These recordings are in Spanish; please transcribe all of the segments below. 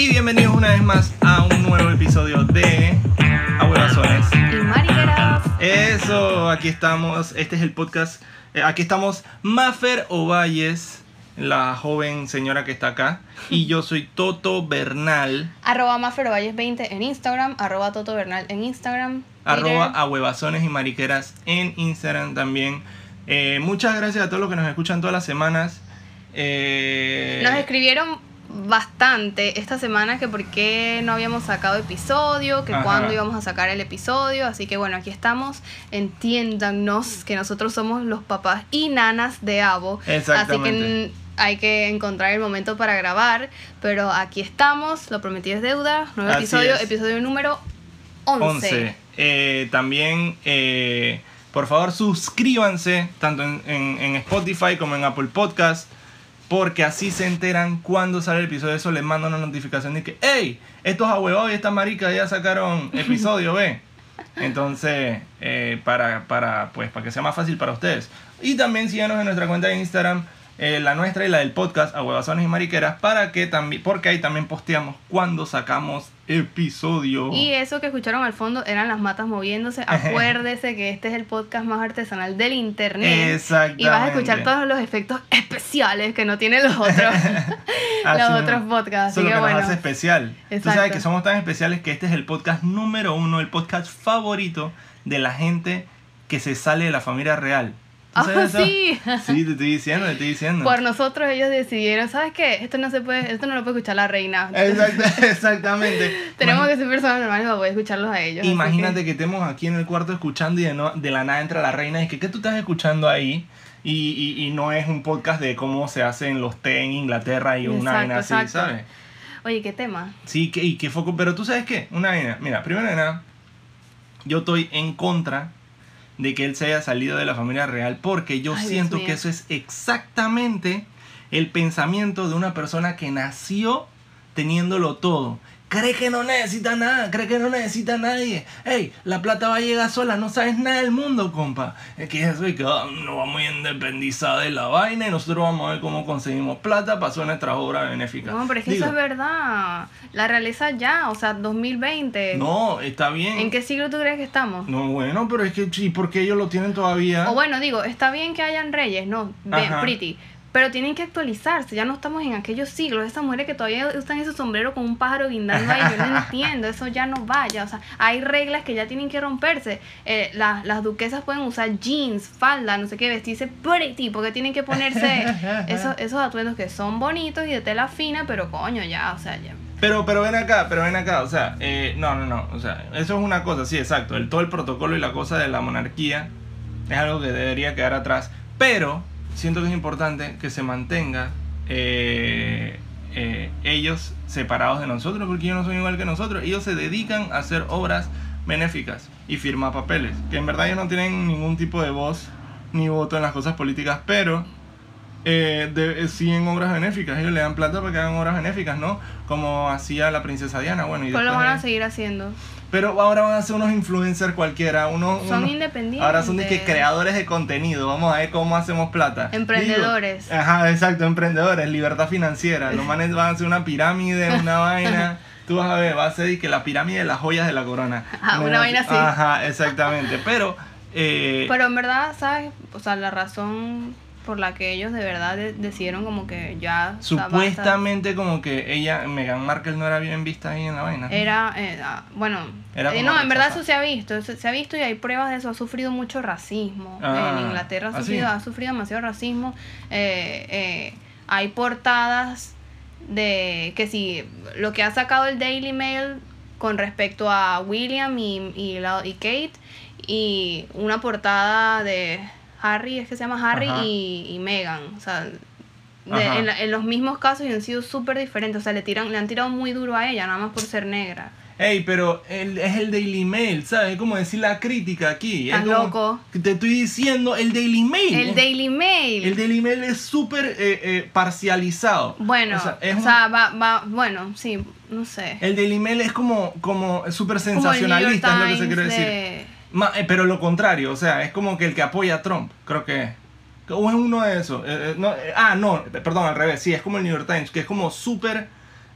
y bienvenidos una vez más a un nuevo episodio de Abuelazones. Y mariqueras. Eso, aquí estamos, este es el podcast, eh, aquí estamos Mafer Ovalles, la joven señora que está acá, y yo soy Toto Bernal, Arroba Maferovalles20 en Instagram. Arroba Toto Bernal en Instagram. arroba Twitter. a huevazones y mariqueras en Instagram también. Eh, muchas gracias a todos los que nos escuchan todas las semanas. Eh, Nos escribieron bastante esta semana que por qué no habíamos sacado episodio, que Ajá. cuándo íbamos a sacar el episodio. Así que bueno, aquí estamos. Entiéndanos que nosotros somos los papás y nanas de Avo. Así que hay que encontrar el momento para grabar. Pero aquí estamos, lo prometí es deuda. Nuevo Así episodio, es. episodio número 11. 11. Eh, también, eh, por favor, suscríbanse tanto en, en- en Spotify como en Apple Podcast. Porque así se enteran cuando sale el episodio. Eso les manda una notificación de que, hey, estos ahuevados y esta marica ya sacaron episodio, ve. Entonces, eh, para, para, pues, para que sea más fácil para ustedes. Y también síganos en nuestra cuenta de Instagram, eh, la nuestra y la del podcast, Ahuevazones y Mariqueras, para que también, porque ahí también posteamos cuando sacamos episodio. Y eso que escucharon al fondo eran las matas moviéndose. Acuérdese que este es el podcast más artesanal del internet. Exactamente. Y vas a escuchar todos los efectos especiales que no tienen los otros, los otros podcasts. Eso es Así lo que que bueno. nos hace especial. Tú sabes que somos tan especiales que este es el podcast número uno, el podcast favorito de la gente que se sale de la familia real. ¿Tú Ah, eso? sí. Sí, te estoy diciendo, te estoy diciendo. Por nosotros ellos decidieron, ¿sabes qué? Esto no se puede, esto no lo puede escuchar la reina. Exact- exactamente. Tenemos que ser personas normales para poder escucharlos a ellos. Imagínate que estemos aquí en el cuarto escuchando y de, no- de la nada entra la reina y que ¿qué tú estás escuchando ahí? Y, y- y no es un podcast de cómo se hacen los té en Inglaterra y una vaina así, exacto. ¿sabes? que- Oye, ¿qué tema? Sí, que, y qué foco. Pero tú sabes qué, una vaina. Mira, primero de nada, yo estoy en contra de que él se haya salido de la familia real porque yo Ay, siento que eso es exactamente el pensamiento de una persona que nació teniéndolo todo. Cree que no necesita nada, cree que no necesita a nadie. Ey, la plata va a llegar sola, no sabes nada del mundo, compa. Es que eso y que ah, nos vamos a independizar de la vaina y nosotros vamos a ver cómo conseguimos plata para hacer nuestras obras benéficas. No, pero es que Digo, eso es verdad. La realeza ya, o sea, 2020. No, está bien. ¿En qué siglo tú crees que estamos? No, bueno, pero es que sí, porque ellos lo tienen todavía. O bueno, digo, está bien que hayan reyes, no, bien, pretty. Pero tienen que actualizarse, ya no estamos en aquellos siglos. Esas mujeres que todavía usan ese sombrero con un pájaro guindando ahí, yo no entiendo, eso ya no vaya. O sea, hay reglas que ya tienen que romperse. Eh, las, las duquesas pueden usar jeans, falda, no sé qué, vestirse pretty, porque tienen que ponerse esos, esos atuendos que son bonitos y de tela fina, pero coño, ya, o sea, ya. Pero, pero ven acá, pero ven acá, o sea, eh, no, no, no, o sea, eso es una cosa, sí, exacto, el, todo el protocolo y la cosa de la monarquía es algo que debería quedar atrás, pero siento que es importante que se mantenga eh, eh, ellos separados de nosotros, porque ellos no son igual que nosotros, ellos se dedican a hacer obras benéficas y firmar papeles, que en verdad ellos no tienen ningún tipo de voz ni voto en las cosas políticas, pero eh, de, eh, sí en obras benéficas. Ellos le dan plata para que hagan obras benéficas, ¿no? Como hacía la princesa Diana. Bueno, y Pues lo van a seguir haciendo. Pero ahora van a ser unos influencers cualquiera. Unos, Son unos- independientes. Ahora son de que creadores de contenido. Vamos a ver cómo hacemos plata. Emprendedores. Digo, ajá, exacto, emprendedores. Libertad financiera. Los manes van a hacer una pirámide, una vaina. Tú vas a ver, va a ser que la pirámide de las joyas de la corona. Ajá, una vaina así. Ajá, exactamente. Pero. eh, Pero en verdad, ¿sabes? O sea, la razón por la que ellos de verdad de- decidieron como que ya... Supuestamente como que ella, Meghan Markle no era bien vista ahí en la vaina. Era, eh, ah, bueno, Era eh, no, en verdad eso se ha visto, eso se ha visto y hay pruebas de eso, ha sufrido mucho racismo. Ah, en Inglaterra ha ¿ah, sufrido, sí? ha sufrido demasiado racismo. Eh, eh, hay portadas de que si lo que ha sacado el Daily Mail con respecto a William y, y, la- y Kate y una portada de Harry, es que se llama Harry Ajá. y, y Meghan, o sea, de- en, la- en los mismos casos y han sido súper diferentes, o sea, le tiran le han tirado muy duro a ella, nada más por ser negra. Ey, pero el- es el Daily Mail, ¿sabes? Es como decir la crítica aquí. Es Estás como loco. Te estoy diciendo el Daily Mail. El Daily Mail. El Daily Mail es súper eh, eh, parcializado. Bueno, O sea, es o un- sea, va, va, bueno, sí, no sé. el Daily Mail es como, como súper Como sensacionalista, es lo que se quiere decir. de- eh, pero lo contrario, o sea, es como que el que apoya a Trump, creo que es. O es uno de esos. eh, eh, no, eh, ah, no, perdón, al revés. Sí, es como el New York Times, que es como súper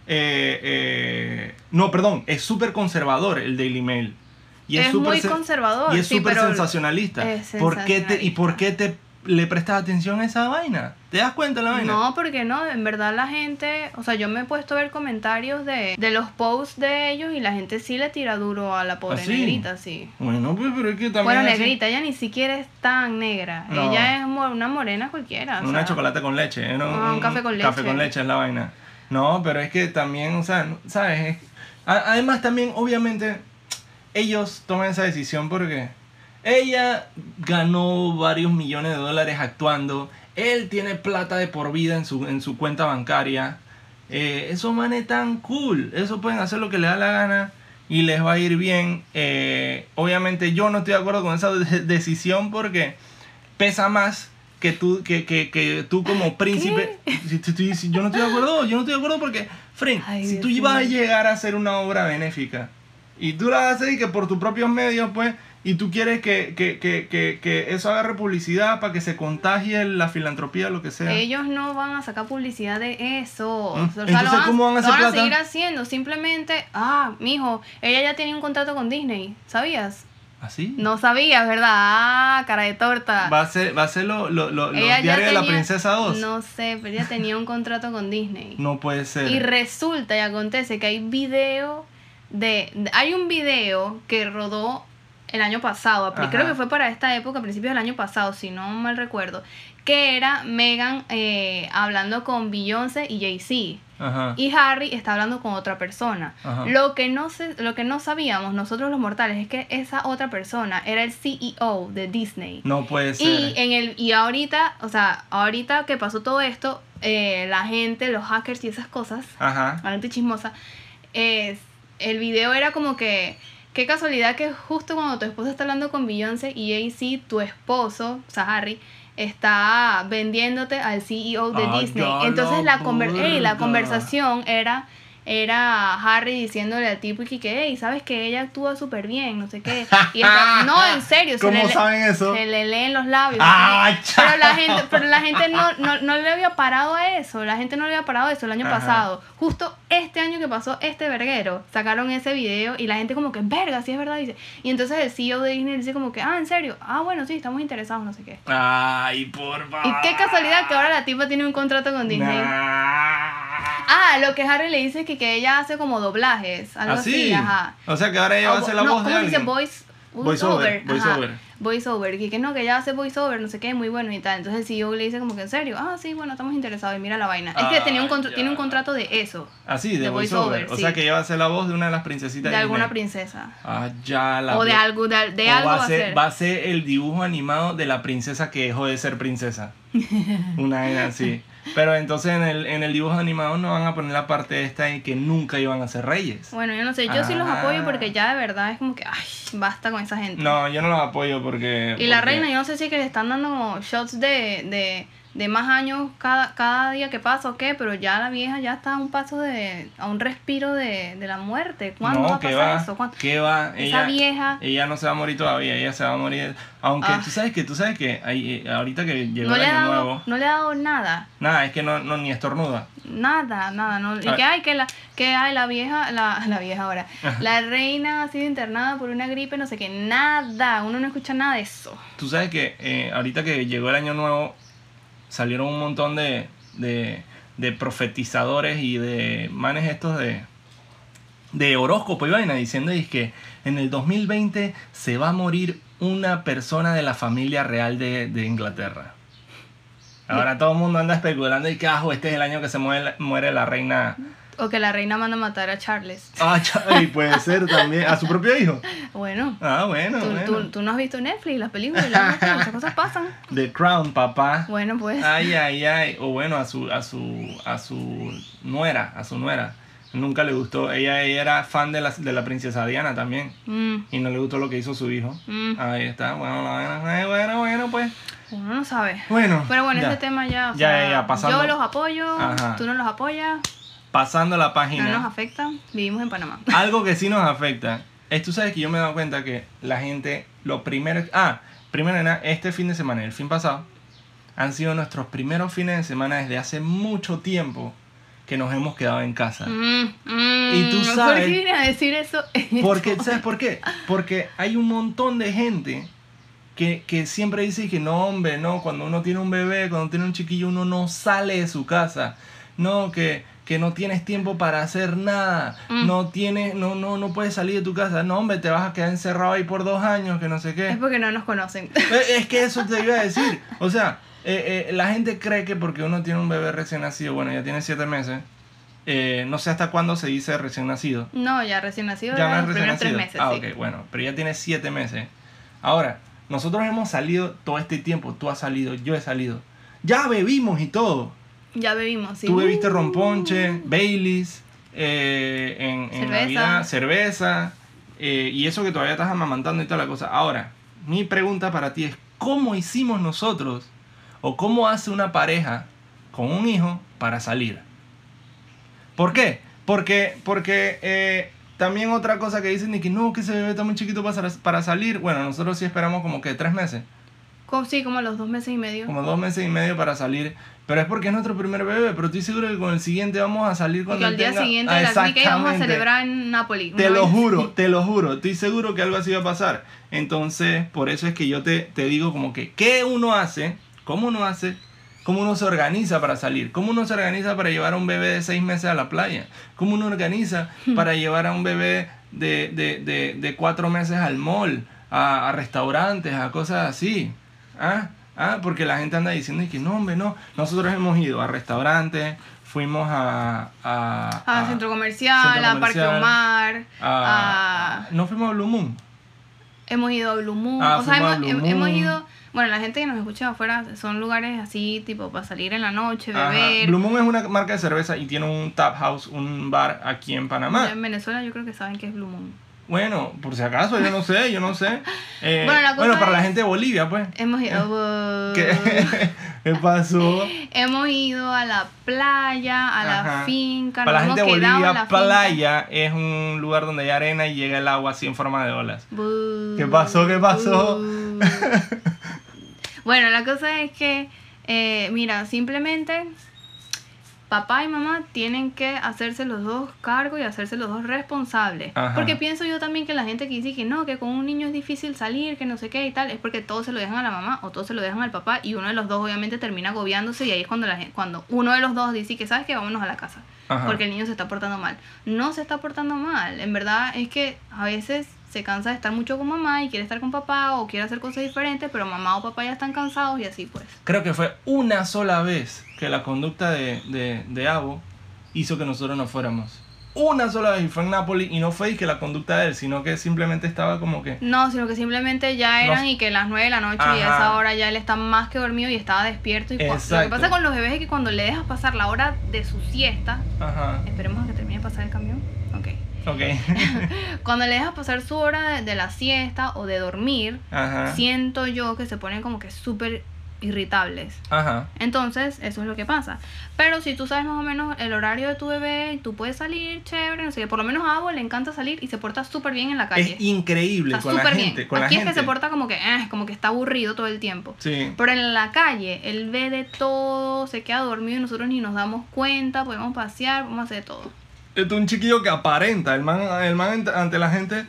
eh, eh, no, perdón, es súper conservador el Daily Mail. Y Es súper muy sen- conservador, Y es sí, súper pero sensacionalista. es ¿Por qué te, ¿Y por sensacionalista. qué te le prestas atención a esa vaina? ¿Te das cuenta la vaina? No, porque no, en verdad la gente, o sea, yo me he puesto a ver comentarios de, de los posts de ellos y la gente sí le tira duro a la pobre ¿Ah, sí? negrita, sí. Bueno, pues, pero es que también. Bueno, así- negrita, ella ni siquiera es tan negra. No. Ella es una morena cualquiera. o Una sea. chocolate con leche. ¿eh? No, Ah, un café con Café leche. con leche es la vaina. No, pero es que también, o sea, ¿sabes? Además, también, obviamente, ellos toman esa decisión porque ella ganó varios millones de dólares actuando. Él tiene plata de por vida en su, en su cuenta bancaria. Eh, esos manes tan cool. Eso pueden hacer lo que les da la gana y les va a ir bien. Eh, obviamente yo no estoy de acuerdo con esa de- decisión porque pesa más que tú, que, que, que tú como príncipe. Si- si- si- si- yo no estoy de acuerdo, yo no estoy de acuerdo porque, Frank, Ay, si tú ibas a llegar a hacer una obra benéfica y tú la haces y que por tus propios medios, pues, y tú quieres que, que, que, que, que eso agarre publicidad para que se contagie la filantropía, lo que sea. Ellos no van a sacar publicidad de eso. Mm, O sea, entonces, lo van, ¿cómo van a lo hacer plata? seguir haciendo. Simplemente, ah, mijo, ella ya tenía un contrato con Disney. ¿Sabías? ¿Así? No sabías, ¿verdad? Ah, cara de torta. Va a ser, va a ser lo, lo, lo- los diarios de la princesa 2. No, No sé, pero ella tenía un contrato con Disney. puede ser. Y resulta y acontece que hay video de, de- Hay un video que rodó el año pasado, Ajá. creo que fue para esta época, a principios del año pasado, si no mal recuerdo, que era Megan eh, hablando con Beyoncé y Jay-Z. Ajá. Y Harry está hablando con otra persona. Ajá. Lo que no se, lo que no sabíamos nosotros los mortales es que esa otra persona era el CEO de Disney. No puede ser. Y en el y ahorita, o sea, ahorita que pasó todo esto, eh, la gente, los hackers y esas cosas, Ajá. la gente chismosa, es el video era como que qué casualidad que justo cuando tu esposa está hablando con Beyoncé y Jay-Z, tu esposo, o sea, Harry, está vendiéndote al CEO de Disney. Entonces la conver- ey, la conversación era era Harry diciéndole al tipo y que, hey, sabes que ella actúa súper bien, no sé qué. Y está- no, en serio, se ¿Cómo le, le- saben eso? se le leen los labios. Ah, pero la gente, pero la gente no, no, no le había parado a eso. La gente no le había parado a eso el año Ajá. pasado. Justo este año que pasó este verguero, sacaron ese video y la gente como que, verga, sí es verdad. Dice. Y entonces el CEO de Disney dice como que, ah, en serio, ah, bueno, sí, estamos interesados, no sé qué. Ay, por favor. Y qué casualidad que ahora la tipa tiene un contrato con Disney. Nah. Ah, lo que Harry le dice es que, que ella hace como doblajes, algo ¿Así? así, ajá. O sea que ahora ella va a hacer la no, voz de ¿cómo se dice? alguien. Voice, Voiceover, ajá. voiceover. Voiceover, que, que no, que ella hace voiceover, no sé qué, muy bueno y tal. Entonces el CEO le dice como que en serio, ah, sí, bueno, estamos interesados y mira la vaina. es que tenía un Ah, ya. tiene un contrato de eso, Así, de, de voiceover. voiceover, O sí. sea que ella va a ser la voz de una de las princesitas de alguna Disney. princesa. Ah, ya la O de algo, de, de algo va a ser, ser. va a ser el dibujo animado de la princesa que dejó de ser princesa. Una vaina así. Pero entonces en el, en el dibujo animado no van a poner la parte esta en que nunca iban a ser reyes. Bueno, yo no sé, yo sí los Ah. apoyo porque ya de verdad es como que, ay, basta con esa gente. No, yo no los apoyo porque... Y la reina, yo no sé si es que le están dando como shots de, de, de más años cada, cada día que pasa o qué, pero ya la vieja ya está a un paso de, a un respiro de, de la muerte. ¿Cuándo va No, a que pasar va, eso? ¿Cuándo? que va. Esa Ella, vieja ella no se va a morir todavía, ella se va a morir. Aunque Ah. tú sabes que, tú sabes que ahí, eh, ahorita que llegó no el año dado, nuevo, no le ha dado nada. nada, es que no, no ni estornuda. Nada, nada, no. Y Ah. que hay que la, que hay la vieja, la, la vieja ahora, la reina ha sido internada por una gripe, no sé qué, nada, uno no escucha nada de eso. Tú sabes que eh, ahorita que llegó el año nuevo, salieron un montón de, de, de profetizadores y de manes estos de, de horóscopo y vaina diciendo es que en el 2020 se va a morir una persona de la familia real de, de Inglaterra. Ahora todo el mundo anda especulando y que ajo, este es el año que se muere, la- muere la reina. O que la reina manda a matar a Charles. Ah, y puede ser también. A su propio hijo. Bueno, Ah, bueno, tú, bueno. tú- tú no has visto Netflix, las películas, las cosas, esas cosas pasan. The Crown, papá. Bueno, pues. Ay, ay, ay. O bueno, a su, a su, a su nuera, a su nuera. Nunca le gustó. Ella, ella era fan de la, de la princesa Diana también. Mm, Y no le gustó lo que hizo su hijo. mm, Ahí está. Bueno, la bueno, bueno, pues. uno no sabe. Bueno. Pero bueno, ya. este tema ya, o Ya, sea, ya, ya, pasando. yo los apoyo, Ajá. tú no los apoyas, Pasando la no nos página. afecta, vivimos en Panamá. Algo que sí nos afecta. Es, tú sabes que yo me he dado cuenta que la gente, lo primero. Ah, primero nada, este fin de semana y el fin pasado han sido nuestros primeros fines de semana desde hace mucho tiempo que nos hemos quedado en casa. Mm, mm, Y tú ¿Por sabes- qué vienes a decir eso? Porque, ¿sabes por qué? Porque hay un montón de gente que, que siempre dice que no, hombre, no, cuando uno tiene un bebé, cuando tiene un chiquillo, uno no sale de su casa. No, que, que no tienes tiempo para hacer nada. Mm. No tienes, no, no, no puedes salir de tu casa. No, hombre, te vas a quedar encerrado ahí por dos años, que no sé qué. Es porque no nos conocen. Eh, Es que eso te iba a decir. O sea, eh, eh, la gente cree que porque uno tiene un bebé recién nacido, bueno, ya tiene siete meses, eh, no sé hasta cuándo se dice recién nacido. No, ya recién nacido, Ya no es recién primeros tres nacido. meses, ah, sí. ok, bueno, pero ya tiene siete meses. Ahora, nosotros hemos salido todo este tiempo, tú has salido, yo he salido. Ya bebimos y todo. Ya bebimos, sí. Tú bebiste Uh. romponche, Baileys, eh, en, en Cerveza. Navidad, cerveza, eh, y eso que todavía estás amamantando y toda la cosa. Ahora, mi pregunta para ti es, ¿cómo hicimos nosotros o cómo hace una pareja con un hijo para salir? ¿Por qué? Porque, porque eh, también otra cosa que dicen es que no, que ese bebé está muy chiquito para, para salir. Bueno, nosotros sí esperamos como que tres meses. Sí, como los dos meses y medio. Como dos meses y medio para salir. Pero es porque es nuestro primer bebé. Pero estoy seguro que con el siguiente vamos a salir cuando al él día tenga- siguiente Ah, la y vamos a celebrar en Nápoles. Te lo juro, te lo juro. Estoy seguro que algo así va a pasar. Entonces, por eso es que yo te, te digo como que, ¿qué uno hace? ¿Cómo uno hace? ¿Cómo uno se organiza para salir? ¿Cómo uno se organiza para llevar a un bebé de seis meses a la playa? ¿Cómo uno organiza para llevar a un bebé de, de, de, de cuatro meses al mall, a, a restaurantes, a cosas así? ¿Ah? ¿Ah? Porque la gente anda diciendo que no, hombre, no. Nosotros hemos ido a restaurantes, fuimos a... A, A centro comercial, centro a Parque Omar, a- No fuimos a Blue Moon. hemos ido a Blue Moon. Ah, o sea, hemos, hemos ido. Bueno, la gente que nos escucha afuera son lugares así, tipo, para salir en la noche, Ajá. beber. Blue Moon es una marca de cerveza y tiene un tap house, un bar aquí en Panamá. En Venezuela yo creo que saben que es Blue Moon. Bueno, por si acaso, yo no sé, yo no sé. Eh, Bueno, la cosa bueno, para la gente de Bolivia, pues. Hemos ido. ¿Qué, ¿Qué pasó? Hemos ido a la playa, a la Ajá. finca. Para la gente de Bolivia, la finca. playa es un lugar donde hay arena y llega el agua así en forma de olas. ¿Qué pasó? ¿Qué pasó? bu. bueno, la cosa es que, eh, mira, simplemente papá y mamá tienen que hacerse los dos cargos y hacerse los dos responsables. Ajá. Porque pienso yo también que la gente que dice que no, que con un niño es difícil salir, que no sé qué y tal, es porque todos se lo dejan a la mamá o todos se lo dejan al papá y uno de los dos obviamente termina agobiándose y ahí es cuando, la, gen- cuando uno de los dos dice que sabes que vámonos a la casa Ajá. porque el niño se está portando mal. No se está portando mal. En verdad es que a veces se cansa de estar mucho con mamá y quiere estar con papá o quiere hacer cosas diferentes, pero mamá o papá ya están cansados y así pues. Creo que fue una sola vez que la conducta de, de, de Abo hizo que nosotros nos fuéramos. Una sola vez y fue en Nápoles y no fue que la conducta de él, sino que simplemente estaba como que... No, sino que simplemente ya eran No. y que las 9 de la noche y a Ajá. esa hora ya él está más que dormido y estaba despierto. Y cua- lo que pasa con los bebés es que cuando le dejas pasar la hora de su siesta, Ajá. esperemos a que termine de pasar el camión. Ok. Ok. Cuando le dejas pasar su hora de, de la siesta o de dormir, Ajá. siento yo que se ponen como que súper irritables. Ajá. Entonces, eso es lo que pasa. Pero si tú sabes más o menos el horario de tu bebé, tú puedes salir chévere, no sé qué. Por lo menos a Abo le encanta salir y se porta súper bien en la calle. Es increíble Está con la gente. bien. Con Aquí la es que se porta como que, eh, como que está aburrido todo el tiempo. Sí. Pero en la calle, él ve de todo, se queda dormido y nosotros ni nos damos cuenta, podemos pasear, podemos hacer de todo. Este es un chiquillo que aparenta. El man, el man ante- la gente,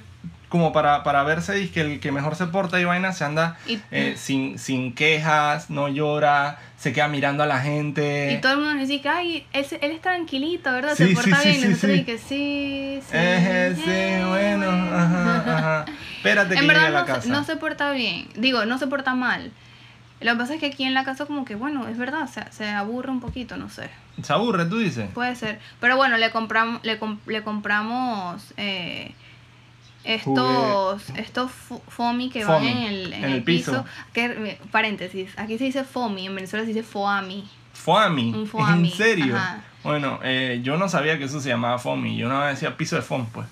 como para, para verse y que el que mejor se porta y vaina, se anda Y, eh, sin, sin quejas, no llora, se queda mirando a la gente. y todo el mundo nos dice que, ay, él, él es tranquilito, ¿verdad? Sí, se porta sí, sí, bien. y sí, nosotros sí. y que sí, sí. Eh, sí, bueno, ajá, ajá. Espérate que En llegue a verdad la no, se- casa. no se porta bien, digo, no se porta mal. Lo que pasa es que aquí en la casa como que, bueno, es verdad, se, se aburre un poquito, no sé. Se aburre, tú dices. Puede ser. Pero bueno, le compramos, le, le compramos eh, estos, estos fo- foamy que Foamy, van en el, en en el piso. piso. Que, eh, paréntesis, aquí se dice foamy, en Venezuela se dice foami. Foami. Un foami, ¿En serio? ajá. Bueno, eh, yo no sabía que eso se llamaba foami. Yo no decía piso de foam, pues.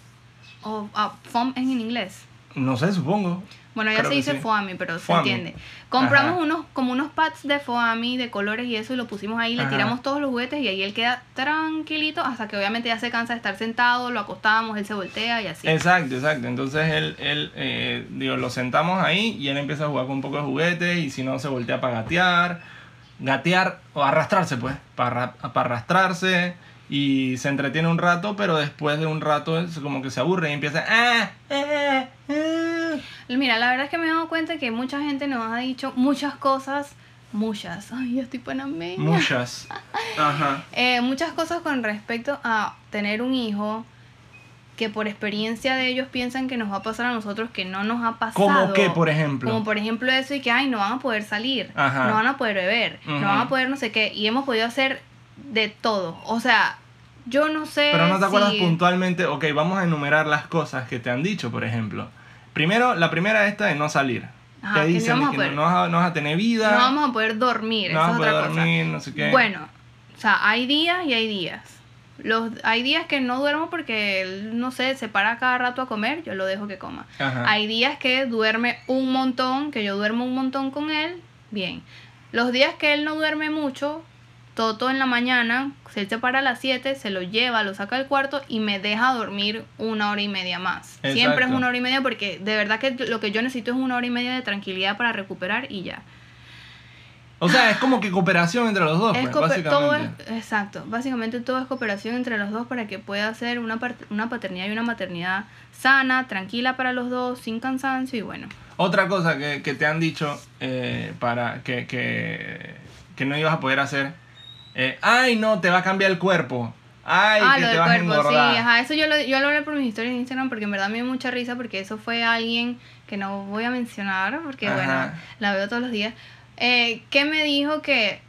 O ah, foam es en inglés. No sé, supongo. Bueno, ya Creo se dice sí. foami, pero Foami. se entiende. Compramos Ajá. unos como unos pads de foami de colores y eso y lo pusimos ahí, le tiramos todos los juguetes y ahí él queda tranquilito hasta que obviamente ya se cansa de estar sentado, lo acostamos, él se voltea y así. Exacto, exacto. Entonces él, él eh, digo, lo sentamos ahí y él empieza a jugar con un poco de juguete y si no se voltea para gatear, gatear o arrastrarse, pues, para, para arrastrarse y se entretiene un rato, pero después de un rato es como que se aburre y empieza... "Ah, ah, ah". Mira, la verdad es que me he dado cuenta que mucha gente nos ha dicho muchas cosas, muchas, ay, yo estoy panameña. Muchas. Ajá. Eh, muchas cosas con respecto a tener un hijo que por experiencia de ellos piensan que nos va a pasar a nosotros que no nos ha pasado. ¿Cómo qué, por ejemplo? Como por ejemplo eso y que, ay, no van a poder salir, Ajá. no van a poder beber, no van a poder no sé qué, y hemos podido hacer de todo. O sea, yo no sé Pero no te acuerdas puntualmente, ok, vamos a enumerar las cosas que te han dicho, por ejemplo. Primero, la primera esta de no salir. Ajá, te que no dicen vamos que no, no vas a, no vas a tener vida, no vamos a poder dormir, no es a poder otra cosa. dormir, no sé qué. Bueno, o sea, hay días y hay días. Los, hay días que no duermo porque él, no sé, se para cada rato a comer, yo lo dejo que coma. Ajá. Hay días que duerme un montón, que yo duermo un montón con él, bien. Los días que él no duerme mucho, Toto en la mañana, se para a las 7, se lo lleva, lo saca del cuarto y me deja dormir una hora y media más. Siempre es una hora y media porque de verdad que lo que yo necesito es una hora y media de tranquilidad para recuperar y ya. O sea, es como que cooperación entre los dos, Es pues, cooper- todo es, básicamente. exacto, básicamente todo es cooperación entre los dos para que pueda ser una, una paternidad y una maternidad sana, tranquila para los dos, sin cansancio y bueno. Otra cosa que, que te han dicho eh, para que, que, que no ibas a poder hacer. Eh, Ay, no, te va a cambiar el cuerpo. Ay, ah, que lo te del vas a cuerpo, sí, engordar. ajá, eso yo lo, yo lo hablé por mis historias de Instagram porque en verdad me dio mucha risa porque eso fue alguien que no voy a mencionar porque Ajá. bueno, la veo todos los días, eh, que me dijo que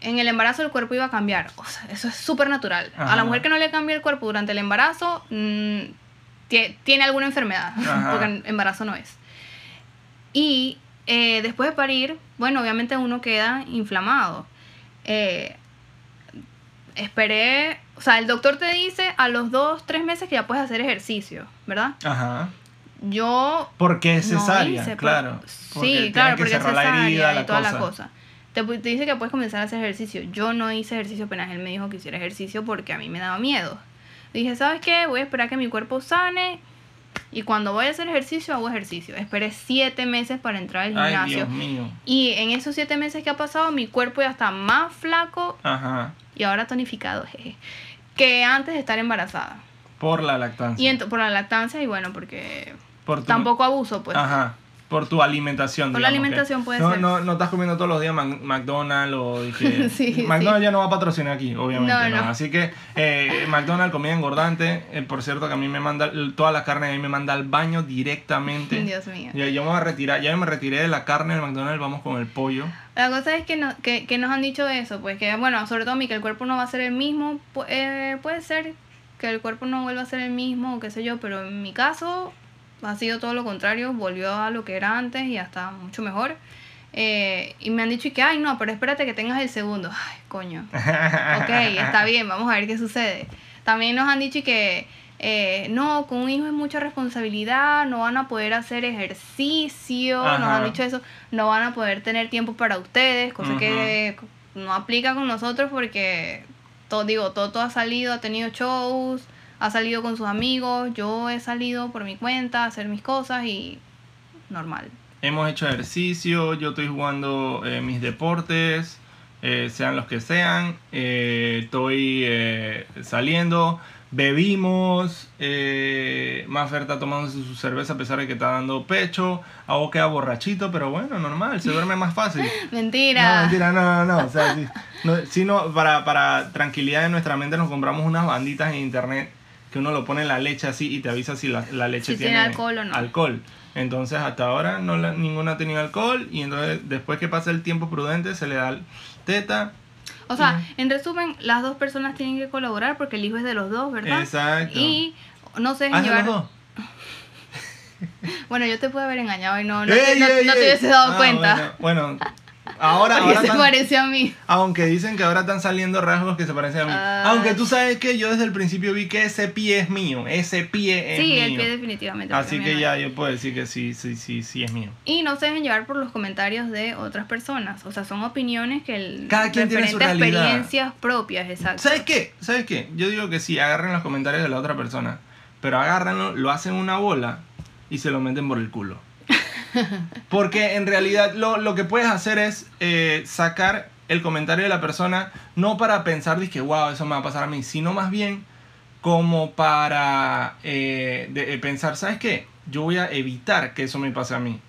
en el embarazo el cuerpo iba a cambiar. O sea, eso es súper natural. A la mujer que no le cambia el cuerpo durante el embarazo mm, tie- tiene alguna enfermedad, Ajá. porque embarazo no es. Y eh, después de parir, bueno, obviamente uno queda inflamado. Eh, esperé, o sea, el doctor te dice a los dos, tres meses que ya puedes hacer ejercicio, ¿verdad? Ajá. Yo Porque es no cesárea, hice, claro. Sí, claro, que porque es la cesárea herida, y la toda cosa. la cosa. Te, te dice que puedes comenzar a hacer ejercicio. Yo no hice ejercicio apenas él me dijo que hiciera ejercicio porque a mí me daba miedo. Dije, ¿sabes qué? Voy a esperar que mi cuerpo sane y cuando voy a hacer ejercicio, hago ejercicio. Esperé siete meses para entrar al Ay, gimnasio. Dios mío. Y en esos siete meses que ha pasado, mi cuerpo ya está más flaco Ajá. Y ahora tonificado, jeje, que antes de estar embarazada. Por la lactancia. Y por la lactancia y bueno, porque por tu- tampoco abuso, pues. Ajá. Por tu alimentación. Por la digamos, alimentación que puede no, ser. No, no estás comiendo todos los días McDonald's o que Sí, McDonald's sí. ya no va a patrocinar aquí, obviamente. No, No, no. Así que eh, McDonald's comida engordante. eh, por cierto que a mí me manda toda la carne a mí me manda al baño directamente. Dios mío. Ya, yo me voy a retirar, ya me retiré de la carne del McDonald's, vamos con el pollo. La cosa es que, no- que, que nos han dicho eso, pues que, bueno, sobre todo a mí, que el cuerpo no va a ser el mismo. pu- eh, puede ser que el cuerpo no vuelva a ser el mismo o qué sé yo, pero en mi caso ha sido todo lo contrario, volvió a lo que era antes y hasta mucho mejor. Eh, y me han dicho y que, ay, no, pero espérate que tengas el segundo. Ay, coño. Ok, está bien, vamos a ver qué sucede. También nos han dicho y que eh, no, con un hijo es mucha responsabilidad, no van a poder hacer ejercicio, nos han dicho eso, no van a poder tener tiempo para ustedes, cosa que no aplica con nosotros porque, todo, digo, Toto ha salido, ha tenido shows, ha salido con sus amigos, yo he salido por mi cuenta a hacer mis cosas y normal. Hemos hecho ejercicio, yo estoy jugando eh, mis deportes, eh, sean los que sean. eh, estoy eh, saliendo, bebimos. Eh, Maffer está tomando su, cerveza a pesar de que está dando pecho. Hago queda borrachito, pero bueno, normal, se duerme más fácil. Mentira. No, mentira, no, no, no. O sea, sí, no, sí, no, para, para tranquilidad de nuestra mente nos compramos unas banditas en internet que uno lo pone en la leche así y te avisa si la, la leche Si tiene, tiene alcohol o no. alcohol. Entonces hasta ahora no la- ninguna ha tenido alcohol y entonces después que pasa el tiempo prudente se le da teta. O sea, en resumen, las dos personas tienen que colaborar porque el hijo es de los dos, ¿verdad? Exacto. Y no se dejen Ah, ¿es de llevar. los dos? Bueno, yo te pude haber engañado y no, no, ¡Ey, te, no- ey, no te ey! hubiese dado Ah, cuenta. Bueno, bueno, ahora, porque ahora se pareció a mí. aunque dicen que ahora están saliendo rasgos que se parecen a mí. Ah. Aunque tú sabes que yo desde el principio vi que ese pie es mío, ese pie es Sí, mío. el pie definitivamente. Así que ya yo puedo decir que sí, sí, sí, sí es mío. Y no se dejen llevar por los comentarios de otras personas. O sea, son opiniones que el Cada quien tiene su realidad. experiencias propias, exacto. ¿Sabes qué? ¿Sabes qué? Yo digo que sí, agarren los comentarios de la otra persona, pero agárrenlo, lo hacen una bola y se lo meten por el culo. Porque en realidad lo, lo que puedes hacer es eh, sacar el comentario de la persona, no para pensar, que wow, eso me va a pasar a mí, sino más bien como para eh, eh, pensar, ¿sabes qué? Yo voy a evitar que eso me pase a mí.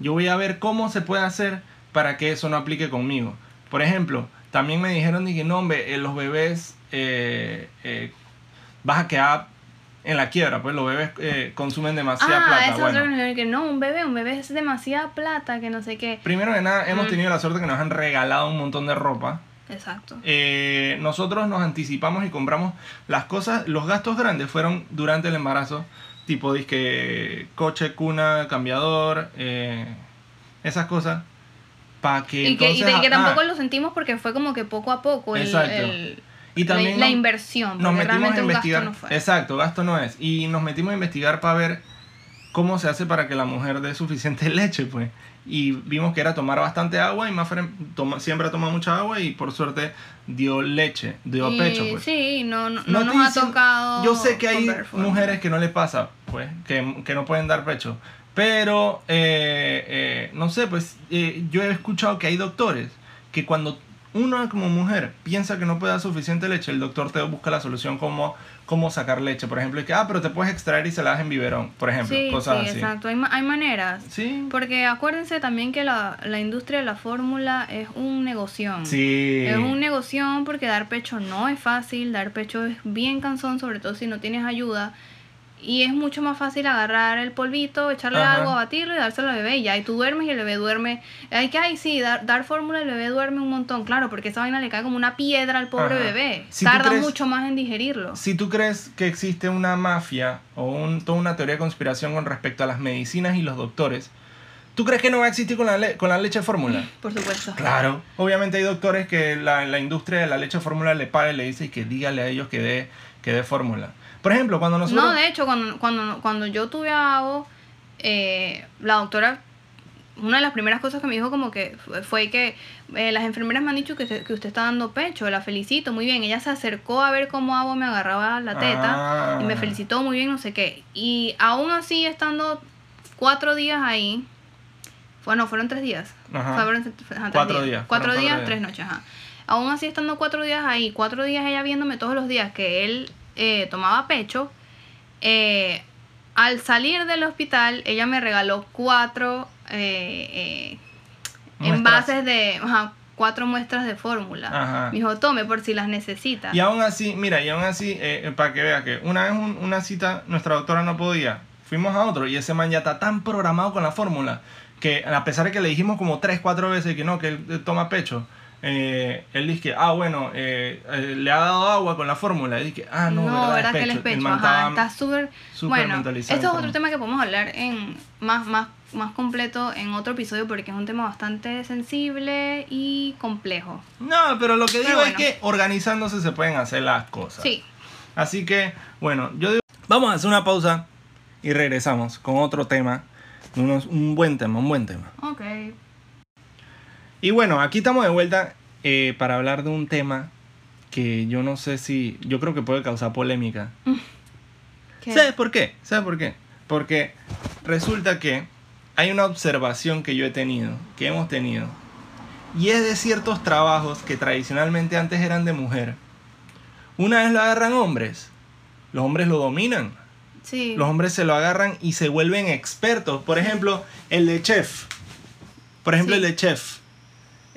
Yo voy a ver cómo se puede hacer para que eso no aplique conmigo. Por ejemplo, también me dijeron, dije, no, hombre, los bebés vas a quedar en la quiebra, pues los bebés eh, consumen demasiada Ah, plata. eso es Bueno, otro que no, un bebé, un bebé es demasiada plata, que no sé qué. primero que nada, hemos Mm. tenido la suerte que nos han regalado un montón de ropa. Exacto. Eh, nosotros nos anticipamos y compramos las cosas, los gastos grandes fueron durante el embarazo, tipo disque coche, cuna, cambiador, eh, esas cosas, para que Y que, y de- que ah, tampoco lo sentimos porque fue como que poco a poco el, Exacto. el- y también la, nos- inversión, nos metimos a gasto investigar, no exacto, gasto no es, y nos metimos a investigar para ver cómo se hace para que la mujer dé suficiente leche, pues. Y vimos que era tomar bastante agua y más toma, siempre toma mucha agua y por suerte dio leche, dio Y pecho, pues. Sí, no, no, No nos ha dicen- tocado. Yo sé que hay mujeres que no le pasa, pues, que, que no pueden dar pecho. Pero, eh, eh, no sé, pues, eh, yo he escuchado que hay doctores que cuando uno como mujer piensa que no puede dar suficiente leche, el doctor te busca la solución como cómo sacar leche. Por ejemplo, y que, ah, pero te puedes extraer y se la das en biberón, por ejemplo, Sí, cosas sí, así. exacto. Hay, ma- hay maneras. Sí. Porque acuérdense también que la, la industria de la fórmula es un negocio. Sí. Es un negocio porque dar pecho no es fácil, dar pecho es bien cansón, sobre todo si no tienes ayuda. Y es mucho más fácil agarrar el polvito, echarle Ajá. algo, batirlo y dárselo al bebé y ya. Y tú duermes y el bebé duerme. Hay que, ay, sí, dar, dar fórmula, el bebé duerme un montón, claro, porque esa vaina le cae como una piedra al pobre Ajá. bebé. Si Tarda crees- mucho más en digerirlo. Si tú crees que existe una mafia o un- toda una teoría de conspiración con respecto a las medicinas y los doctores, ¿tú crees que no va a existir con la, le- con la leche fórmula? Por supuesto. Claro. Obviamente hay doctores que la, la industria de la leche fórmula le paga y le dice que dígale a ellos que dé que dé fórmula. Por ejemplo, cuando nosotros... No, de hecho, cuando, cuando, cuando yo tuve a Avo, eh, la doctora, una de las primeras cosas que me dijo como que fue- que eh, las enfermeras me han dicho que, usted- que usted está dando pecho, la felicito, muy bien. Ella se acercó a ver cómo Avo me agarraba la teta Ah. y me felicitó muy bien, no sé qué. Y aún así, estando cuatro días ahí, bueno, fueron tres días. Ajá. Fueron ajá, tres Cuatro días, Cuatro días, cuatro tres noches, ajá. Aún así, estando cuatro días ahí, cuatro días ella viéndome todos los días que él eh, tomaba pecho, eh, al salir del hospital, ella me regaló cuatro eh, eh, envases de. ajá, cuatro muestras de fórmula. Me dijo, tome por si las necesita. Y aún así, mira, y aún así, para que vea que una vez un- una cita, nuestra doctora no podía. Fuimos a otro y ese man ya está tan programado con la fórmula que a pesar de que le dijimos como tres, cuatro veces que no, que él toma pecho, eh, él dice que, ah, bueno, eh, eh, le ha dado agua con la fórmula. Y dije, ah, no, no, verdad, verdad que es El Ajá, está súper. Bueno, mentalizado esto es otro tema que podemos hablar en más, más, más completo en otro episodio porque es un tema bastante sensible y complejo. No, pero lo que digo Pero es bueno. que organizándose se pueden hacer las cosas. Sí. Así que, bueno, yo digo... Vamos a hacer una pausa y regresamos con otro tema. Unos- un buen tema, un buen tema. Ok. Y bueno, aquí estamos de vuelta eh, para hablar de un tema que yo no sé si... Yo creo que puede causar polémica. ¿Qué? ¿Sabes por qué? ¿Sabes por qué? Porque resulta que hay una observación que yo he tenido, que hemos tenido, y es de ciertos trabajos que tradicionalmente antes eran de mujer. Una vez lo agarran hombres, los hombres lo dominan. Sí. Los hombres se lo agarran y se vuelven expertos. Por ejemplo, el de chef. Por ejemplo, Sí. el de chef.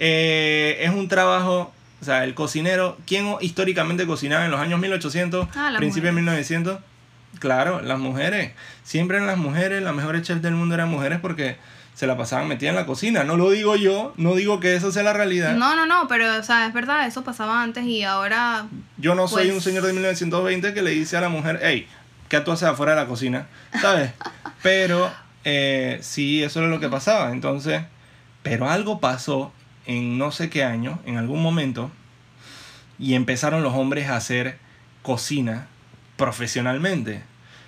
Eh, es un trabajo, o sea, el cocinero, ¿quién históricamente cocinaba en los años 1800, Ah, principios de mujeres. 1900? Claro, las mujeres. Siempre eran las mujeres, las mejores chefs del mundo eran mujeres porque se la pasaban metidas en la cocina. No lo digo yo, no digo que eso sea la realidad. No, no, no, pero o sea, es verdad, eso pasaba antes y ahora Yo no soy Pues- un señor de 1920 que le dice a la mujer, hey, ¿qué tú haces afuera de la cocina? ¿Sabes? Pero eh, sí, eso era lo que pasaba. Entonces, pero algo pasó en no sé qué año, en algún momento, y empezaron los hombres a hacer cocina profesionalmente.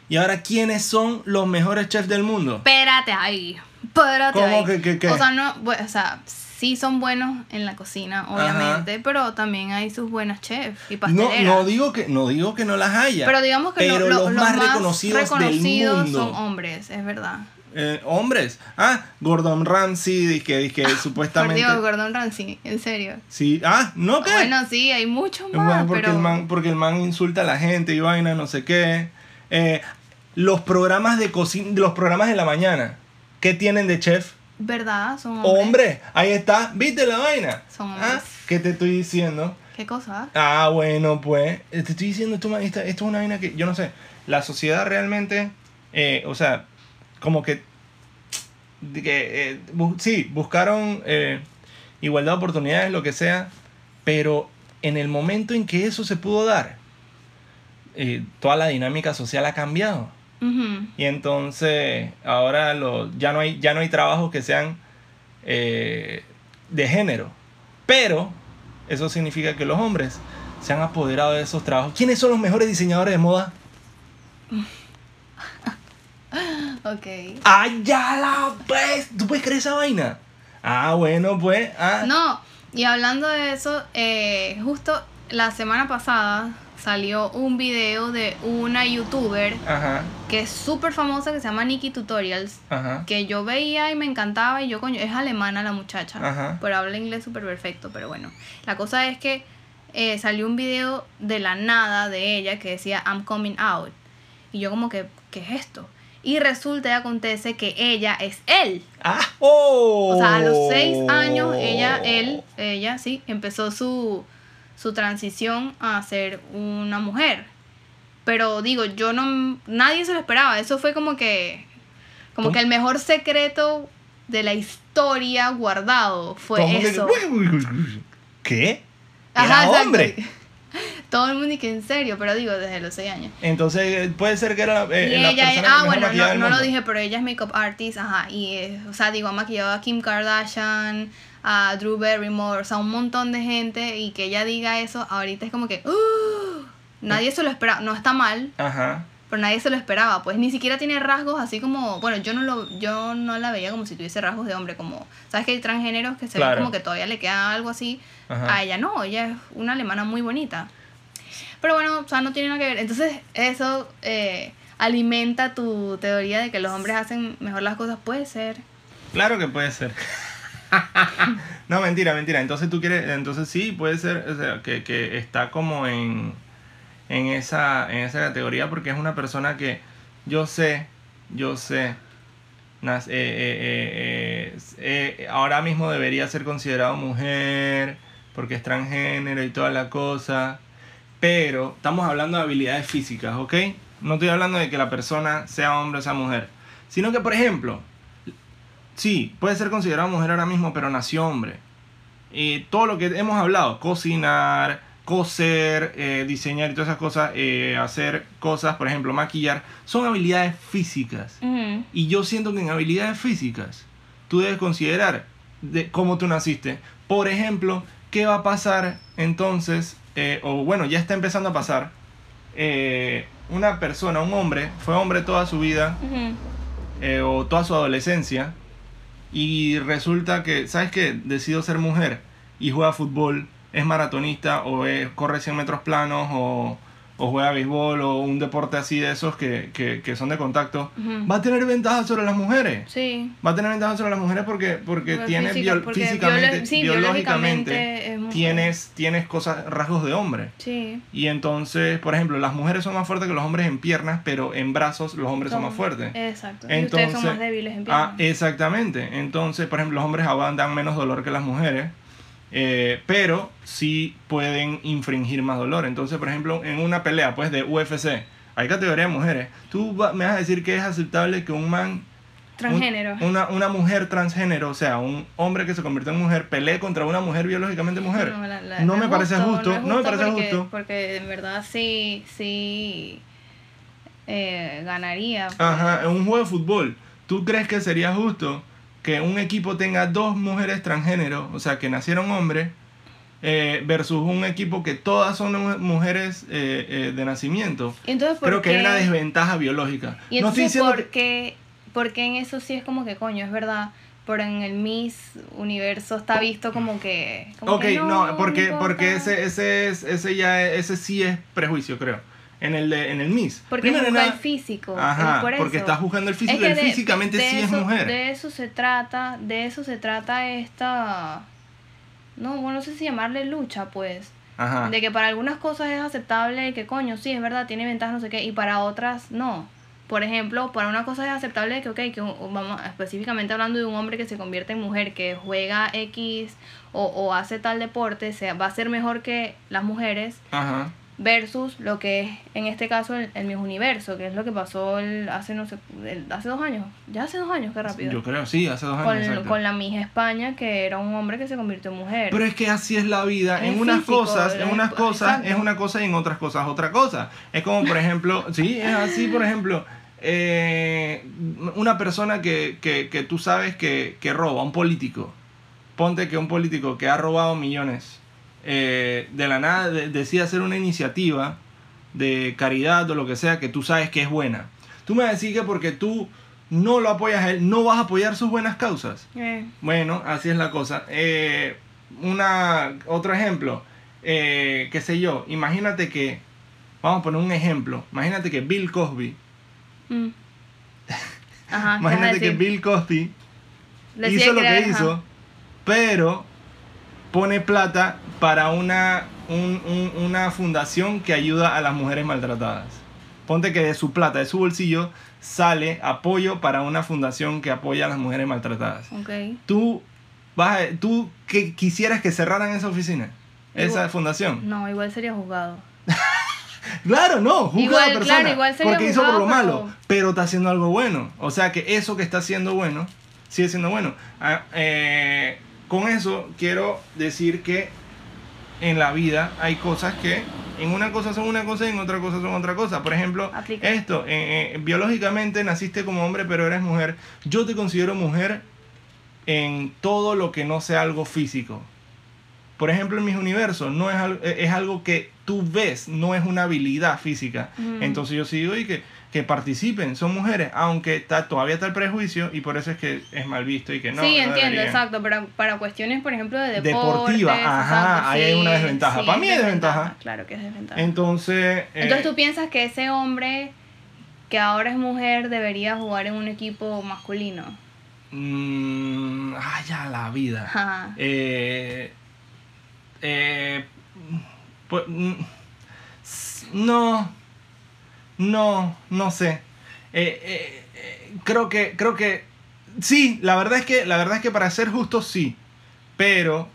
Y ahora, ¿quiénes son los mejores chefs del mundo? espérate ahí. Espérate ¿Cómo ahí. que- que- que? O sea, no, o sea, sí son buenos en la cocina, obviamente, pero también hay sus buenas chefs y No, pasteleras. no digo que no digo que no las haya. pero digamos que lo- pero lo- los, más reconocidos, reconocidos del mundo. son hombres, es verdad. Eh, hombres. Ah, Gordon Ramsay, que, que Por supuestamente. Dios, Gordon Ramsay, en serio. Sí, ah, no, ¿qué? Bueno, sí, hay muchos más, porque, pero... el man, porque el man insulta a la gente y vaina, no sé qué. Eh, los programas de cocina, los programas de la mañana, ¿qué tienen de chef? ¿Verdad? Son hombres. Hombre, ahí está, ¿viste la vaina? Son ¿Ah? hombres. ¿Qué te estoy diciendo? ¿Qué cosa? Ah, bueno, pues, te estoy diciendo, esto, esto, esto es una vaina que, yo no sé, la sociedad realmente, eh, o sea, como que, que, eh, bu- sí, buscaron eh, igualdad de oportunidades, lo que sea, pero en el momento en que eso se pudo dar, eh, toda la dinámica social ha cambiado. Y entonces ahora lo, ya, no hay, ya no hay trabajos que sean eh, de género. Pero eso significa que los hombres se han apoderado de esos trabajos. ¿Quiénes son los mejores diseñadores de moda? Ok. ¡Ah, ya la ves! ¿Tú puedes creer esa vaina? Ah, bueno, pues. Ah. No, y hablando de eso, eh, justo la semana pasada salió un video de una youtuber Ajá, que es súper famosa que se llama Nikki Tutorials. ajá. Que yo veía y me encantaba y yo coño, es alemana la muchacha, Ajá. pero habla inglés súper perfecto, pero bueno. La cosa es que eh, salió un video de la nada de ella que decía I'm coming out. Y yo como que, ¿qué es esto? Y resulta y acontece que ella es él. ¡Ah! ¡Oh! O sea, a los seis años, ella, él, ella, sí, empezó su, su transición a ser una mujer. Pero digo, yo no, nadie se lo esperaba. Eso fue como que, como ¿Cómo? que el mejor secreto de la historia guardado fue ¿Cómo que- eso. Uy. ¿Qué? Ajá, Era exacto. Todo el mundo y que en serio, pero digo, desde los seis años. Entonces puede ser que era eh, y la ella, persona ah, bueno, no, no lo dije, pero ella es makeup artist, ajá, y, eh, o sea, digo, ha maquillado a Kim Kardashian, a Drew Barrymore, o sea, un montón de gente, y que ella diga eso, ahorita es como que, ¡uh! nadie se lo esperaba, no está mal, Ajá. pero nadie se lo esperaba, pues ni siquiera tiene rasgos así como, bueno, yo no lo, yo no la veía como si tuviese rasgos de hombre, como, ¿sabes que hay transgéneros que se Claro. ven como que todavía le queda algo así? Ajá. A ella no, ella es una alemana muy bonita. Pero bueno, o sea, no tiene nada que ver. Entonces, eso eh, alimenta tu teoría de que los hombres hacen mejor las cosas. Puede ser. Claro que puede ser. no, mentira, mentira. Entonces tú quieres, entonces sí, puede ser, o sea, que, que está como en, en, esa, en esa categoría porque es una persona que yo sé, yo sé, eh, eh, eh, ahora mismo debería ser considerado mujer porque es transgénero y toda la cosa. Pero estamos hablando de habilidades físicas, ¿ok? No estoy hablando de que la persona sea hombre o sea mujer. Sino que, por ejemplo, Sí, puede ser considerado mujer ahora mismo, pero nació hombre. Y todo lo que hemos hablado, cocinar, coser, eh, diseñar y todas esas cosas, eh, hacer cosas, por ejemplo, maquillar, son habilidades físicas. Y yo siento que en habilidades físicas tú debes considerar de cómo tú naciste. Por ejemplo, ¿qué va a pasar entonces? Eh, o bueno, ya está empezando a pasar. eh, una persona, un hombre, fue hombre toda su vida, eh, o toda su adolescencia y resulta que, ¿sabes qué? Decido ser mujer y juega fútbol, es maratonista o es- corre 100 metros planos o, o juega béisbol o un deporte así de esos que, que, que son de contacto, va a tener ventaja sobre las mujeres. Sí. Va a tener ventaja sobre las mujeres porque, porque Porque tiene física- bio- porque físicamente, biolo- sí, biológicamente, tienes, tienes cosas, rasgos de hombre. Sí. Y entonces, por ejemplo, las mujeres son más fuertes que los hombres en piernas, pero en brazos los hombres son, más fuertes. Exacto. y Entonces, ustedes son más débiles en Ah, piernas. exactamente. Entonces, por ejemplo, los hombres dan menos dolor que las mujeres, eh, pero sí pueden infringir más dolor. Entonces, por ejemplo, en una pelea pues de UFC, hay categoría de mujeres. Tú va- me vas a decir que es aceptable que un man, un- Transgénero. una, una mujer transgénero, o sea, un hombre que se convirtió en mujer, pelee contra una mujer biológicamente mujer. No, la- la- No no me parece justo, no me parece justo. Porque en verdad sí, sí eh, ganaría. pues. Ajá, en un juego de fútbol, ¿tú crees que sería justo que un equipo tenga dos mujeres transgénero, o sea, que nacieron hombres, eh, versus un equipo que todas son mu- mujeres eh, eh, de nacimiento? Entonces, ¿por Creo que hay una desventaja biológica. Y no estoy entonces, diciendo ¿por que- qué, por qué en eso sí es como que coño, es verdad? Pero en el Miss Universo está visto como que. como Ok, que no, no porque, porque ese, ese, es, ese, ya, ese sí es prejuicio, creo. En el, de- en el Miss. Porque Primero juzga el físico. Ajá, es por porque eso. estás juzgando el físico que él de- físicamente de sí es mujer. De eso se trata, de eso se trata esta... No, bueno, no sé si llamarle lucha, pues. Ajá. De que para algunas cosas es aceptable que coño, sí, es verdad, tiene ventajas, no sé qué, y para otras no. Por ejemplo, para una cosa es aceptable que, ok, que un- vamos específicamente hablando de un hombre que se convierte en mujer, que juega X o, o hace tal deporte, sea, va a ser mejor que las mujeres Ajá. Versus lo que es en este caso el, el Universo, que es lo que pasó el, hace no sé, el- hace dos años, ya hace dos años, qué rápido. Yo creo, sí, hace dos años. con, con la Miss España, que era un hombre que se convirtió en mujer. Pero es que así es la vida. Es En unas cosas, en unas cosas exacto. es una cosa y en otras cosas otra cosa. Es como, por ejemplo, sí, es así, por ejemplo, eh, una persona que, que, que tú sabes que, que roba, un político. Ponte que un político que ha robado millones, eh, de la nada de- decide hacer una iniciativa de caridad o lo que sea que tú sabes que es buena. Tú me vas a decir que porque tú no lo apoyas a él, no vas a apoyar sus buenas causas. Eh, Bueno, así es la cosa. Eh, una, otro ejemplo, eh, qué sé yo, imagínate que, vamos a poner un ejemplo, imagínate que Bill Cosby, mm. Ajá, ¿qué vas a imagínate que? Bill Cosby hizo lo que hizo, pero pone plata para una, un- un- una fundación que ayuda a las mujeres maltratadas. Ponte que de su plata, de su bolsillo, sale apoyo para una fundación que apoya a las mujeres maltratadas. Ok. tú vas a- tú que quisieras que cerraran esa oficina, esa fundación. No, igual sería juzgado. Claro, no, juzga Igual, a persona claro, igual sería porque hizo por lo juzgado, malo, pero está haciendo algo bueno. O sea que eso que está haciendo bueno sigue siendo bueno. Ah, eh, con eso quiero decir que en la vida hay cosas que en una cosa son una cosa y en otra cosa son otra cosa. Por ejemplo, Aplica. esto, eh, eh, biológicamente naciste como hombre pero eres mujer. Yo te considero mujer en todo lo que no sea algo físico. Por ejemplo, en mis universos no es algo, es algo que tú ves, no es una habilidad física. Entonces yo sí digo y que, que participen, son mujeres, aunque está, todavía está el prejuicio y por eso es que es mal visto y que no. sí, no entiendo, deberían. exacto, pero para cuestiones, por ejemplo, de deportes, Deportiva, ajá, exacto, ahí hay sí, una desventaja. sí, Para mí es desventaja. Claro que es desventaja. Entonces, eh, Entonces tú piensas que ese hombre que ahora es mujer debería jugar en un equipo masculino. mm, ay, ya la vida. Ajá. Eh, eh, pues, mm, no, no, no sé. Eh, eh, eh, creo que, creo que, sí, la verdad es que, la verdad es que para ser justos sí, pero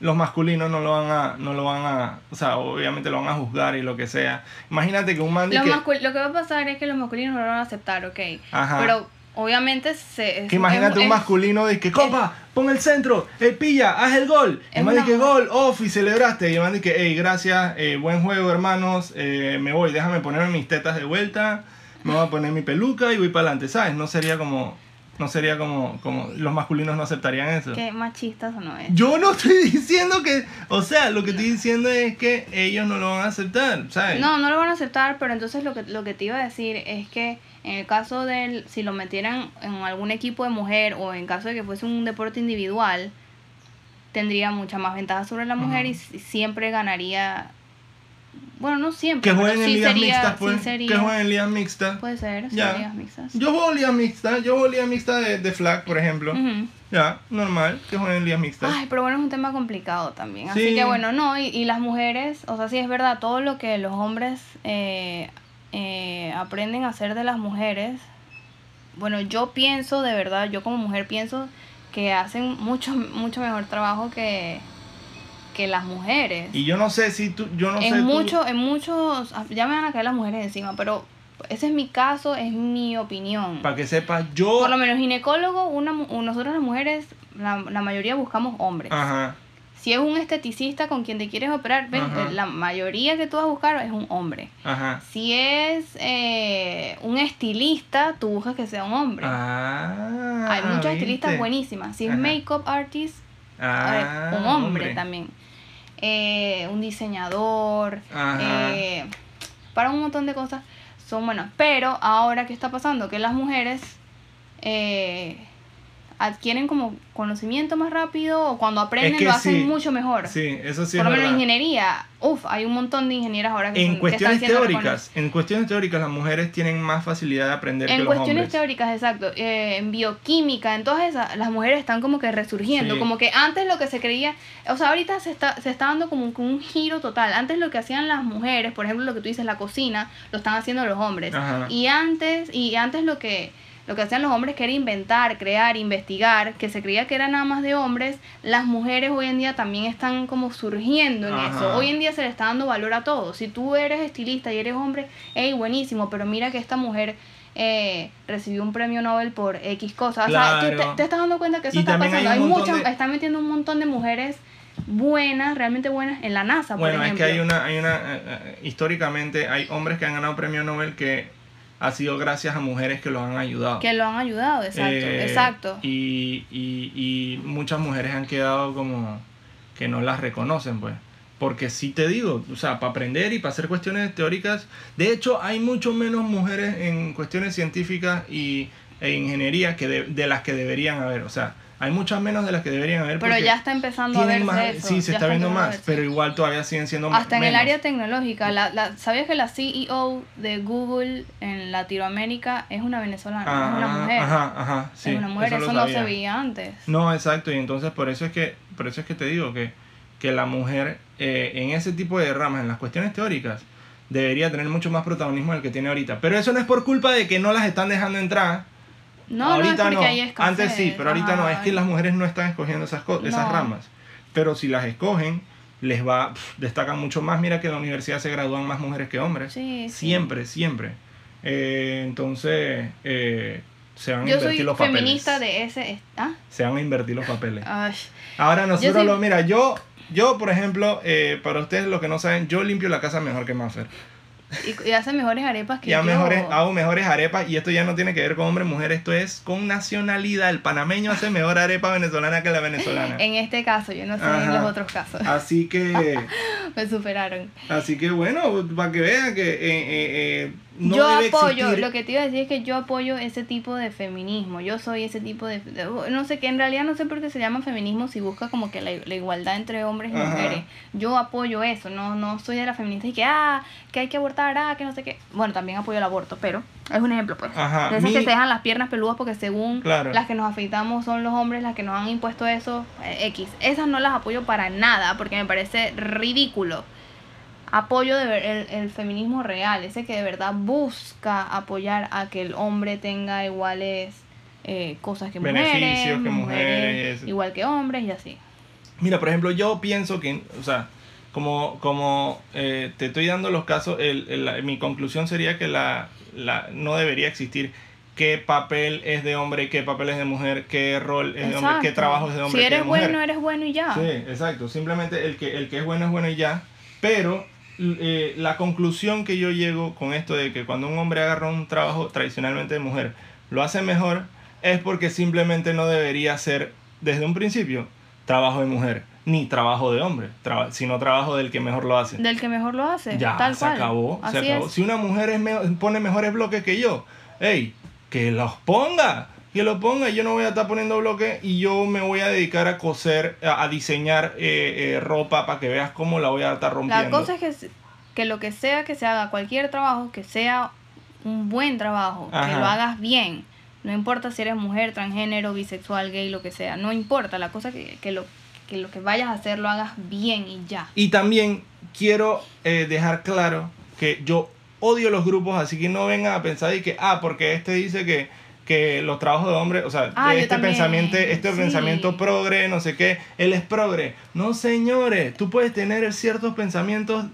los masculinos no lo van a, no lo van a, o sea, obviamente lo van a juzgar y lo que sea. Imagínate que un man Los que, lo que va a pasar es que los masculinos no lo van a aceptar, ok. Ajá. Pero obviamente se... es- Que imagínate es- un masculino de que, compa, pon el centro, eh, pilla, haz el gol. es El una- dice, gol, off, y celebraste. Y el man dice, hey, gracias, eh, buen juego, hermanos, eh, me voy, déjame ponerme mis tetas de vuelta, me voy a poner mi peluca y voy para adelante, ¿sabes? No sería como, no sería como, como, los masculinos no aceptarían eso. Qué machistas o no es. Yo no estoy diciendo que, o sea, lo que estoy diciendo es que ellos no lo van a aceptar, ¿sabes? No, no lo van a aceptar, pero entonces lo que, lo que te iba a decir es que en el caso de si lo metieran en algún equipo de mujer o en caso de que fuese un deporte individual, tendría mucha más ventaja sobre la mujer y siempre ganaría. Bueno, no siempre. Que jueguen en sí ligas sería- mixtas, sí pues. sería- Que jueguen en ligas mixtas. Puede ser, sí, Ya. ligas mixtas. Yo juego liga mixta, yo juego liga mixta de, de flag, por ejemplo. Ujú. Ya, normal, que jueguen en ligas mixtas. Ay, pero bueno, es un tema complicado también. Sí. Así que bueno, no, y, y las mujeres, o sea, sí es verdad, todo lo que los hombres eh, aprenden a hacer de las mujeres, bueno, yo pienso, de verdad, yo como mujer pienso que hacen mucho, mucho mejor trabajo que, que las mujeres. Y yo no sé si tú, yo no sé en tú- mucho, en muchos, ya me van a caer las mujeres encima, pero ese es mi caso, es mi opinión. para que sepas, yo... Por lo menos ginecólogo, una, nosotros las mujeres, la, la mayoría buscamos hombres. Ajá, Si es un esteticista con quien te quieres operar, eh, la mayoría que tú vas a buscar es un hombre. ajá. Si es eh, un estilista, tú buscas que sea un hombre. Ah, Hay muchos estilistas buenísimas. Si es makeup artist, ver, Ah, un hombre, también. Eh, un diseñador. Eh, para un montón de cosas son buenas. Pero ahora, ¿qué está pasando? Que las mujeres... eh, adquieren como conocimiento más rápido o cuando aprenden Es que lo hacen sí. mucho mejor. Sí, eso sí Por lo menos en ingeniería, uff, hay un montón de ingenieras ahora que, En son- que están teóricas, en cuestiones teóricas las mujeres tienen más facilidad de aprender que En los cuestiones hombres. teóricas, exacto. eh, en bioquímica, en todas esas, las mujeres están como que resurgiendo. Sí. Como que antes lo que se creía, o sea, ahorita se está, se está dando como un, un giro total. Antes lo que hacían las mujeres, por ejemplo, lo que tú dices, la cocina, lo están haciendo los hombres. Ajá. Y antes, y antes lo que lo que hacían los hombres que era inventar, crear, investigar, que se creía que era nada más de hombres, las mujeres hoy en día también están como surgiendo en Ajá. eso. Hoy en día se le está dando valor a todo. Si tú eres estilista y eres hombre, hey, buenísimo, pero mira que esta mujer eh, recibió un premio Nobel por X cosas. O sea, tú te, estás dando cuenta que eso Y está hay pasando. Hay, montón muchas, de- están metiendo un montón de mujeres buenas, realmente buenas, en la NASA, por Bueno, es que hay una, hay una, eh, eh, históricamente hay hombres que han ganado premio Nobel que ha sido gracias a mujeres que los han ayudado. Que lo han ayudado, exacto, Eh, exacto. Y, y, y muchas mujeres han quedado como que no las reconocen, pues. Porque sí te digo, o sea, para aprender y para hacer cuestiones teóricas, de hecho hay mucho menos mujeres en cuestiones científicas y, e ingeniería que de, de las que deberían haber. O sea, hay muchas menos de las que deberían haber. Pero ya está empezando a verse más- eso. Sí, se está viendo más, pero igual todavía siguen siendo Hasta en el área tecnológica, la, la, ¿sabías que la CEO de Google en Latinoamérica es una venezolana? es una Ah, mujer. Ajá, ajá, sí. es una mujer, eso, no se veía antes. No, exacto, y entonces por eso es que, por eso es que te digo que, que la mujer eh, en ese tipo de ramas, en las cuestiones teóricas, debería tener mucho más protagonismo del que tiene ahorita. Pero eso no es por culpa de que no las están dejando entrar. No, ahorita no, es no. Antes sí, pero ahorita no. Es que las mujeres no están escogiendo esas, co- esas No. ramas. Pero si las escogen, les va, pf, destacan mucho más. Mira que en la universidad se gradúan más mujeres que hombres. Sí, sí. Siempre, siempre. Eh, entonces, eh, se van a invertir los papeles. feminista de ese... ¿Ah? Se van a invertir los papeles. Ay, Ahora nosotros soy- lo, mira, yo, yo por ejemplo, eh, para ustedes los que no saben, yo limpio la casa mejor que Maffer. Y, y hace mejores arepas que Ya yo. mejores, hago mejores arepas y esto ya no tiene que ver con hombre mujer, esto es con nacionalidad. El panameño hace mejor arepa venezolana que la venezolana. En este caso, yo no sé en Ajá. los otros casos. Así que, Me superaron. así que bueno, para que vean que eh, eh, eh, no yo debe apoyo, existir- lo que te iba a decir es que yo apoyo ese tipo de feminismo. Yo soy ese tipo de, de- no sé, que en realidad no sé por qué se llama feminismo si busca como que la, la igualdad entre hombres y Ajá. mujeres. Yo apoyo eso, no no soy de la feminista y que ah, que hay que abortar, ah, que no sé qué. Bueno, también apoyo el aborto, pero es un ejemplo pues. Ajá, De esas mi- que se dejan las piernas peludas porque según Claro. las que nos afeitamos son los hombres las que nos han impuesto eso eh, X. Esas no las apoyo para nada porque me parece ridículo apoyo de ver- el, el feminismo real, ese que de verdad busca apoyar a que el hombre tenga iguales eh, cosas que mujeres, Beneficios que mujeres. igual que hombres y así. Mira, por ejemplo, yo pienso que, o sea, como, como eh, te estoy dando los casos, el, el- la- mi conclusión sería que la, la, no debería existir qué papel es de hombre qué papel es de mujer, qué rol es de hombre, qué trabajo es de hombre. Si qué eres de mujer. bueno, eres bueno y ya. Sí, exacto. Simplemente el que, el que es bueno es bueno y ya. Pero eh, la conclusión que yo llego con esto de que cuando un hombre agarra un trabajo tradicionalmente de mujer, lo hace mejor, es porque simplemente no debería ser desde un principio trabajo de mujer, ni trabajo de hombre, traba- sino trabajo del que mejor lo hace. Del que mejor lo hace. Ya, tal se cual. acabó, se acabó. es. Si una mujer es me- pone mejores bloques que yo, hey, que los ponga, que los ponga. Yo no voy a estar poniendo bloques y yo me voy a dedicar a coser, a, a diseñar eh, eh, ropa para que veas cómo la voy a estar rompiendo. La cosa es que, que lo que sea que se haga, cualquier trabajo, que sea un buen trabajo, que lo hagas bien. No importa si eres mujer, transgénero, bisexual, gay, lo que sea. No importa. La cosa que, que, lo, que lo que vayas a hacer lo hagas bien y ya. Y también quiero eh, dejar claro que yo odio los grupos, así que no vengan a pensar y que, ah, porque este dice que, que los trabajos de hombres, o sea, Ah, este pensamiento, este sí. pensamiento progre, no sé qué, él es progre. No, señores, tú puedes tener ciertos pensamientos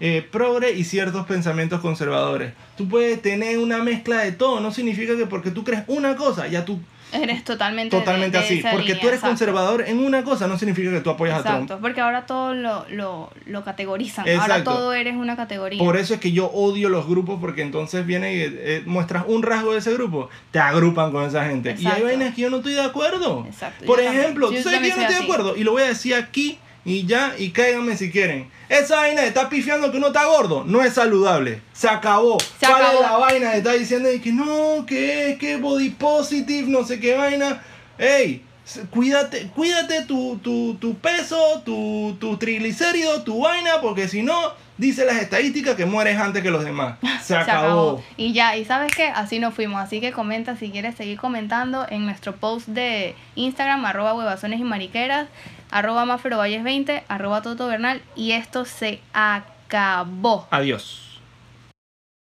eh, progre y ciertos pensamientos conservadores. Tú puedes tener una mezcla de todo, no significa que porque tú crees una cosa, ya tú Eres totalmente totalmente de así. esa Porque línea, tú eres exacto. conservador en una cosa, no significa que tú apoyas a Trump. Exacto, porque ahora todo lo, lo, lo categorizan. Ahora Exacto. todo eres una categoría. Por eso es que yo odio los grupos porque entonces viene y eh, muestras un rasgo de ese grupo, te agrupan con esa gente. Y hay vainas que yo no estoy de acuerdo. Exacto, Por yo ejemplo, Yo tú sabes que yo no estoy de acuerdo y lo voy a decir aquí y ya y cáiganme si quieren. Esa vaina de estar pifiando que uno está gordo no es saludable. Se acabó. Se ¿Cuál acabó. es la vaina de estar diciendo de que no, que es que body positive, no sé qué vaina? hey, s- cuídate, cuídate tu, tu, tu peso, tu, tu triglicérido, tu vaina, porque si no, dice las estadísticas que mueres antes que los demás. Se acabó. Y ya, y sabes qué, así nos fuimos. Así que comenta si quieres seguir comentando en nuestro post de Instagram, arroba huevazones y mariqueras, arroba maferovalles20, arroba Toto Bernal. Y esto se acabó. Adiós.